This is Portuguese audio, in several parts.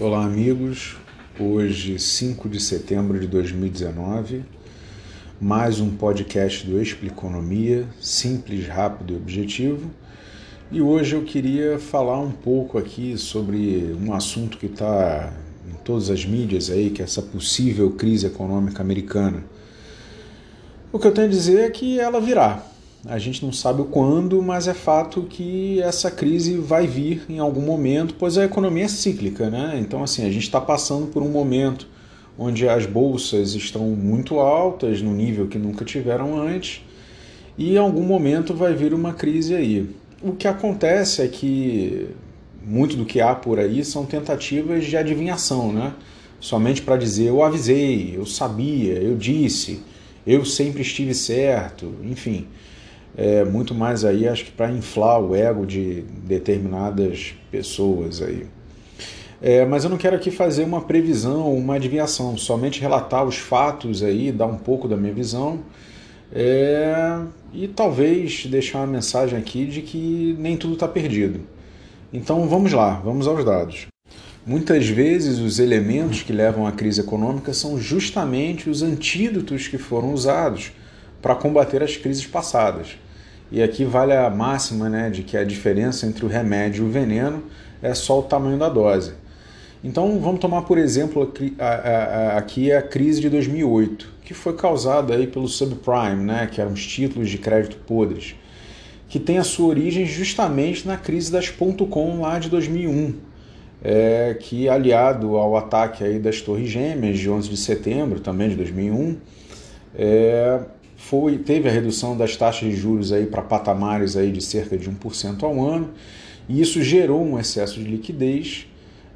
Olá, amigos. Hoje, 5 de setembro de 2019, mais um podcast do Expliconomia, simples, rápido e objetivo. E hoje eu queria falar um pouco aqui sobre um assunto que está em todas as mídias aí, que é essa possível crise econômica americana. O que eu tenho a dizer é que ela virá. A gente não sabe o quando, mas é fato que essa crise vai vir em algum momento, pois a economia é cíclica, né? Então, assim, a gente está passando por um momento onde as bolsas estão muito altas, no nível que nunca tiveram antes, e em algum momento vai vir uma crise aí. O que acontece é que muito do que há por aí são tentativas de adivinhação, né? Somente para dizer eu avisei, eu sabia, eu disse, eu sempre estive certo, enfim é, muito mais aí, acho que para inflar o ego de determinadas pessoas aí. É, mas eu não quero aqui fazer uma previsão, uma adivinhação, somente relatar os fatos aí, dar um pouco da minha visão é, e talvez deixar uma mensagem aqui de que nem tudo está perdido. Então vamos lá, vamos aos dados. Muitas vezes os elementos que levam à crise econômica são justamente os antídotos que foram usados para combater as crises passadas. E aqui vale a máxima né, de que a diferença entre o remédio e o veneno é só o tamanho da dose. Então vamos tomar por exemplo aqui a crise de 2008, que foi causada aí pelo subprime, né, que eram os títulos de crédito podres, que tem a sua origem justamente na crise das .com lá de 2001, é, que aliado ao ataque aí das Torres Gêmeas de 11 de setembro, também de 2001, é, foi, teve a redução das taxas de juros aí para patamares aí de cerca de 1% ao ano, e isso gerou um excesso de liquidez,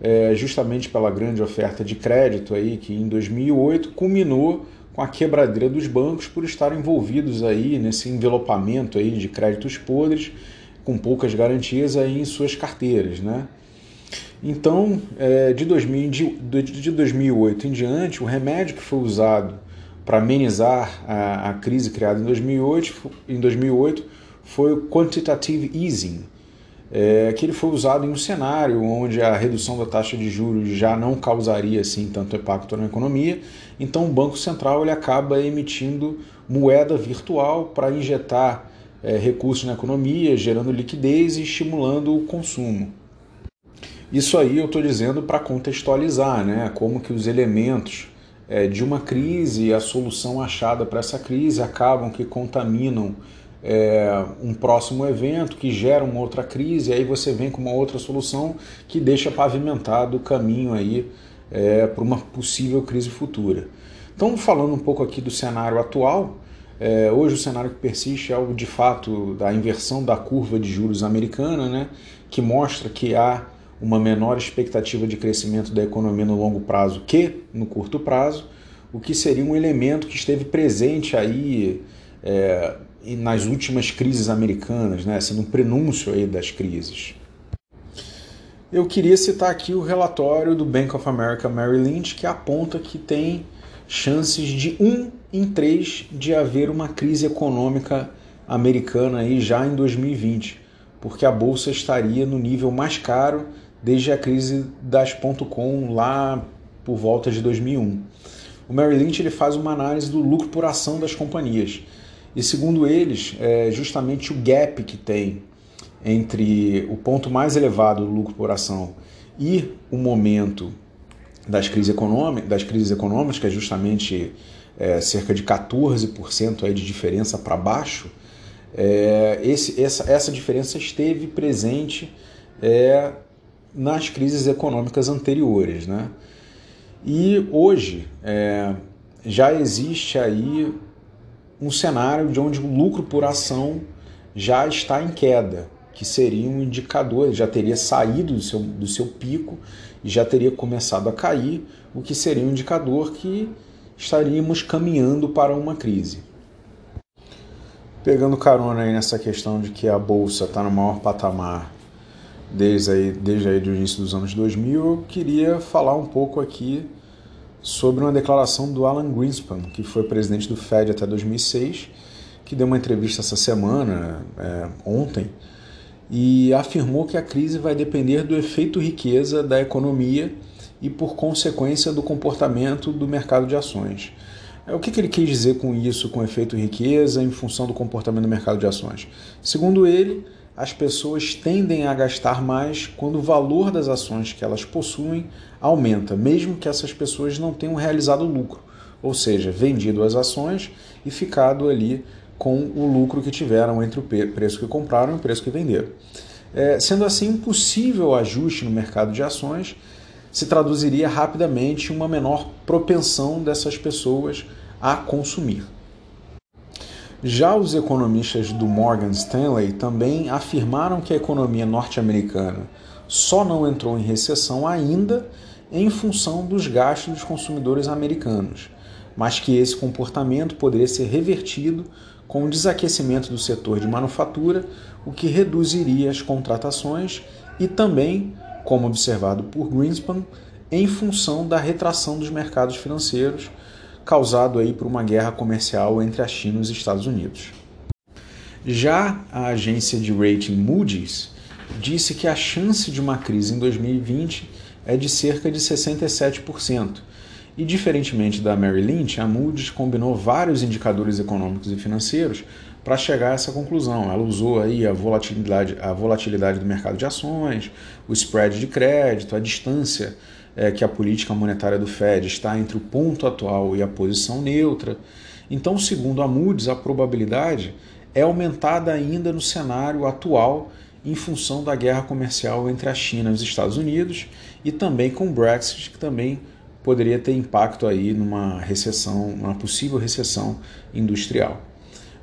é, justamente pela grande oferta de crédito aí que em 2008 culminou com a quebradeira dos bancos por estarem envolvidos aí nesse envelopamento aí de créditos podres com poucas garantias aí em suas carteiras, né? Então, é, de, 2000, de, de 2008 em diante, o remédio que foi usado para amenizar a, a, crise criada em 2008, em 2008 foi o quantitative easing, é, que ele foi usado em um cenário onde a redução da taxa de juros já não causaria assim tanto impacto na economia, então o Banco Central ele acaba emitindo moeda virtual para injetar é, recursos na economia, gerando liquidez e estimulando o consumo. Isso aí eu estou dizendo para contextualizar, né, como que os elementos é, de uma crise e a solução achada para essa crise acabam que contaminam é, um próximo evento que gera uma outra crise, e aí você vem com uma outra solução que deixa pavimentado o caminho aí é, para uma possível crise futura. Então, falando um pouco aqui do cenário atual, é, hoje o cenário que persiste é o de fato da inversão da curva de juros americana, né, que mostra que há uma menor expectativa de crescimento da economia no longo prazo que no curto prazo, o que seria um elemento que esteve presente aí é, nas últimas crises americanas, né, sendo um prenúncio aí das crises. Eu queria citar aqui o relatório do Bank of America Merrill Lynch, que aponta que tem chances de um em três de haver uma crise econômica americana aí já em 2020, porque a bolsa estaria no nível mais caro desde a crise das .com lá por volta de 2001. O Merrill Lynch ele faz uma análise do lucro por ação das companhias. E segundo eles, é justamente o gap que tem entre o ponto mais elevado do lucro por ação e o momento das crises econômicas, das crises econômicas que é justamente é, cerca de 14% aí de diferença para baixo, é, esse, essa, essa diferença esteve presente é, nas crises econômicas anteriores. Né? E hoje é, já existe aí um cenário de onde o lucro por ação já está em queda, que seria um indicador, já teria saído do seu, do seu pico e já teria começado a cair, o que seria um indicador que estaríamos caminhando para uma crise. Pegando carona aí nessa questão de que a bolsa está no maior patamar desde aí, desde aí do início dos anos 2000, eu queria falar um pouco aqui sobre uma declaração do Alan Greenspan, que foi presidente do Fed até 2006, que deu uma entrevista essa semana, é, ontem, e afirmou que a crise vai depender do efeito riqueza da economia e por consequência do comportamento do mercado de ações. É, o que, que ele quis dizer com isso, com efeito riqueza, em função do comportamento do mercado de ações? Segundo ele, as pessoas tendem a gastar mais quando o valor das ações que elas possuem aumenta, mesmo que essas pessoas não tenham realizado lucro, ou seja, vendido as ações e ficado ali com o lucro que tiveram entre o preço que compraram e o preço que venderam. É, sendo assim, um possível ajuste no mercado de ações se traduziria rapidamente em uma menor propensão dessas pessoas a consumir. Já os economistas do Morgan Stanley também afirmaram que a economia norte-americana só não entrou em recessão ainda em função dos gastos dos consumidores americanos, mas que esse comportamento poderia ser revertido com o desaquecimento do setor de manufatura, o que reduziria as contratações e também, como observado por Greenspan, em função da retração dos mercados financeiros, causado aí por uma guerra comercial entre a China e os Estados Unidos. Já a agência de rating Moody's disse que a chance de uma crise em 2020 é de cerca de 67%. E diferentemente da Mary Lynch, a Moody's combinou vários indicadores econômicos e financeiros para chegar a essa conclusão. Ela usou aí a volatilidade, a volatilidade do mercado de ações, o spread de crédito, a distância é, que a política monetária do Fed está entre o ponto atual e a posição neutra. Então, segundo a Moody's, a probabilidade é aumentada ainda no cenário atual em função da guerra comercial entre a China e os Estados Unidos e também com o Brexit, que também poderia ter impacto aí numa recessão, uma possível recessão industrial.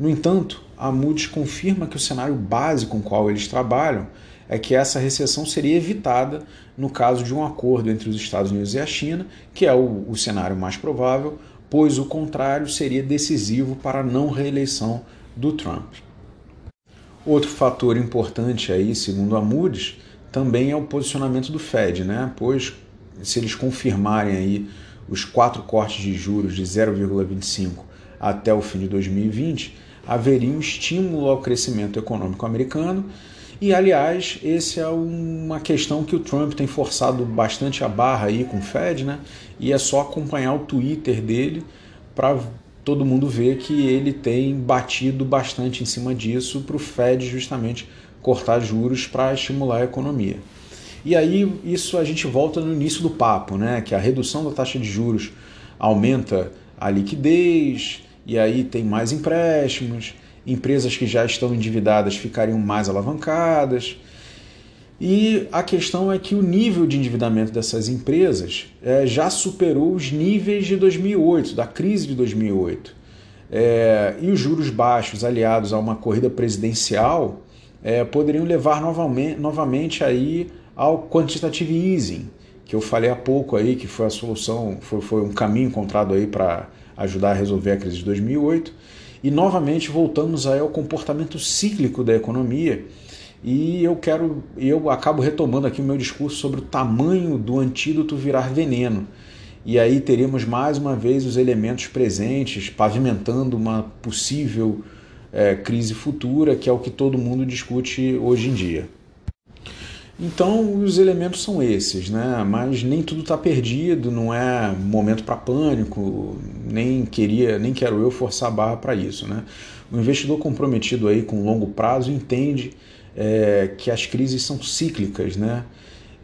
No entanto, a Moody's confirma que o cenário base com o qual eles trabalham é que essa recessão seria evitada no caso de um acordo entre os Estados Unidos e a China, que é o, o cenário mais provável, pois o contrário seria decisivo para a não reeleição do Trump. Outro fator importante aí, segundo a Moody's, também é o posicionamento do Fed, né? Pois se eles confirmarem aí os quatro cortes de juros de 0,25 até o fim de 2020, haveria um estímulo ao crescimento econômico americano e, aliás, essa é uma questão que o Trump tem forçado bastante a barra aí com o Fed, né? E é só acompanhar o Twitter dele para todo mundo ver que ele tem batido bastante em cima disso para o Fed justamente cortar juros para estimular a economia. E aí isso a gente volta no início do papo, né? Que a redução da taxa de juros aumenta a liquidez, e aí tem mais empréstimos, empresas que já estão endividadas ficariam mais alavancadas. E a questão é que o nível de endividamento dessas empresas é, já superou os níveis de 2008, da crise de 2008. É, e os juros baixos, aliados a uma corrida presidencial, é, poderiam levar novamente, novamente aí ao quantitative easing, que eu falei há pouco aí, que foi a solução, foi, foi um caminho encontrado aí para ajudar a resolver a crise de 2008. E novamente voltamos aí ao comportamento cíclico da economia. E eu quero, eu acabo retomando aqui o meu discurso sobre o tamanho do antídoto virar veneno. E aí teremos mais uma vez os elementos presentes pavimentando uma possível é, crise futura, que é o que todo mundo discute hoje em dia. Então os elementos são esses, né? Mas nem tudo está perdido, não é momento para pânico, nem queria, nem quero eu forçar a barra para isso, né? O investidor comprometido aí com longo prazo entende é, que as crises são cíclicas, né?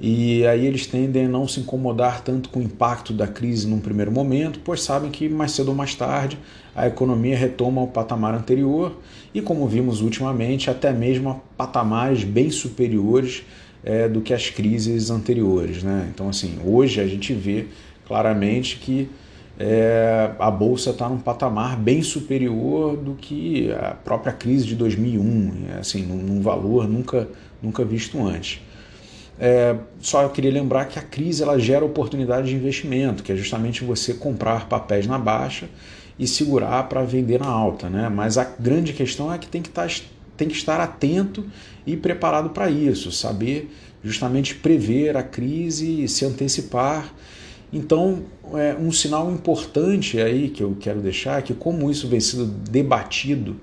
E aí eles tendem a não se incomodar tanto com o impacto da crise num primeiro momento, pois sabem que mais cedo ou mais tarde a economia retoma o patamar anterior e, como vimos ultimamente, até mesmo a patamares bem superiores é, do que as crises anteriores. Né? Então, assim, hoje a gente vê claramente que é, a bolsa está num patamar bem superior do que a própria crise de 2001, assim, num, num valor nunca, nunca visto antes. É, só eu queria lembrar que a crise ela gera oportunidade de investimento, que é justamente você comprar papéis na baixa e segurar para vender na alta. Né? Mas a grande questão é que tem que estar tá tem que estar atento e preparado para isso, saber justamente prever a crise e se antecipar. Então, é, um sinal importante aí que eu quero deixar é que, como isso vem sendo debatido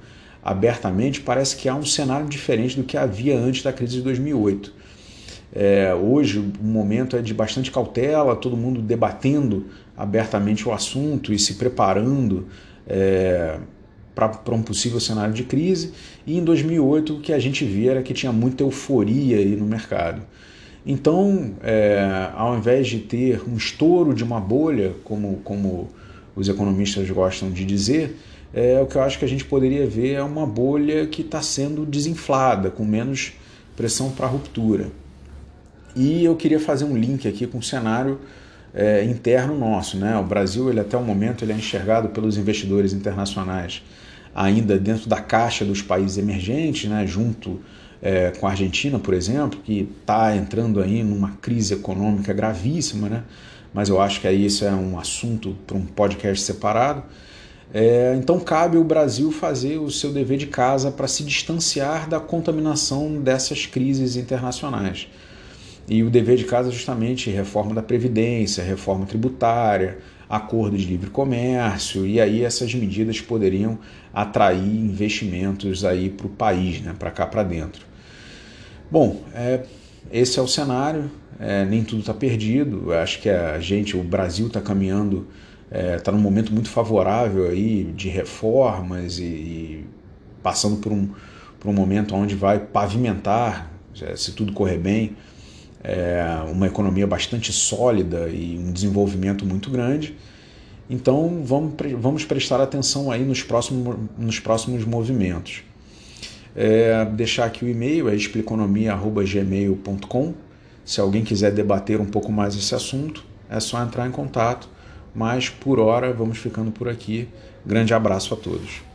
abertamente, parece que há um cenário diferente do que havia antes da crise de 2008. É, hoje o momento é de bastante cautela, todo mundo debatendo abertamente o assunto e se preparando é, para um possível cenário de crise. E em 2008 o que a gente via era que tinha muita euforia aí no mercado. Então, é, ao invés de ter um estouro de uma bolha, como, como os economistas gostam de dizer, é, o que eu acho que a gente poderia ver é uma bolha que está sendo desinflada, com menos pressão para ruptura. E eu queria fazer um link aqui com o cenário é, interno nosso. Né? O Brasil, ele, até o momento, ele é enxergado pelos investidores internacionais ainda dentro da caixa dos países emergentes, né? junto é, com a Argentina, por exemplo, que está entrando aí numa crise econômica gravíssima, né? mas eu acho que aí isso é um assunto para um podcast separado. É, então cabe o Brasil fazer o seu dever de casa para se distanciar da contaminação dessas crises internacionais. E o dever de casa é justamente reforma da Previdência, reforma tributária, acordo de livre comércio, e aí essas medidas poderiam atrair investimentos aí para o país, né, para cá para dentro. Bom, é, esse é o cenário, é, nem tudo está perdido, Eu acho que a gente, o Brasil está caminhando, está é, tá num momento muito favorável aí de reformas e, e passando por um, por um momento onde vai pavimentar, se tudo correr bem, é, uma economia bastante sólida e um desenvolvimento muito grande. Então vamos, vamos prestar atenção aí nos próximos, nos próximos movimentos. É, deixar aqui o e-mail, é expliconomia.gmail.com. Se alguém quiser debater um pouco mais esse assunto, é só entrar em contato. Mas por hora vamos ficando por aqui. Grande abraço a todos.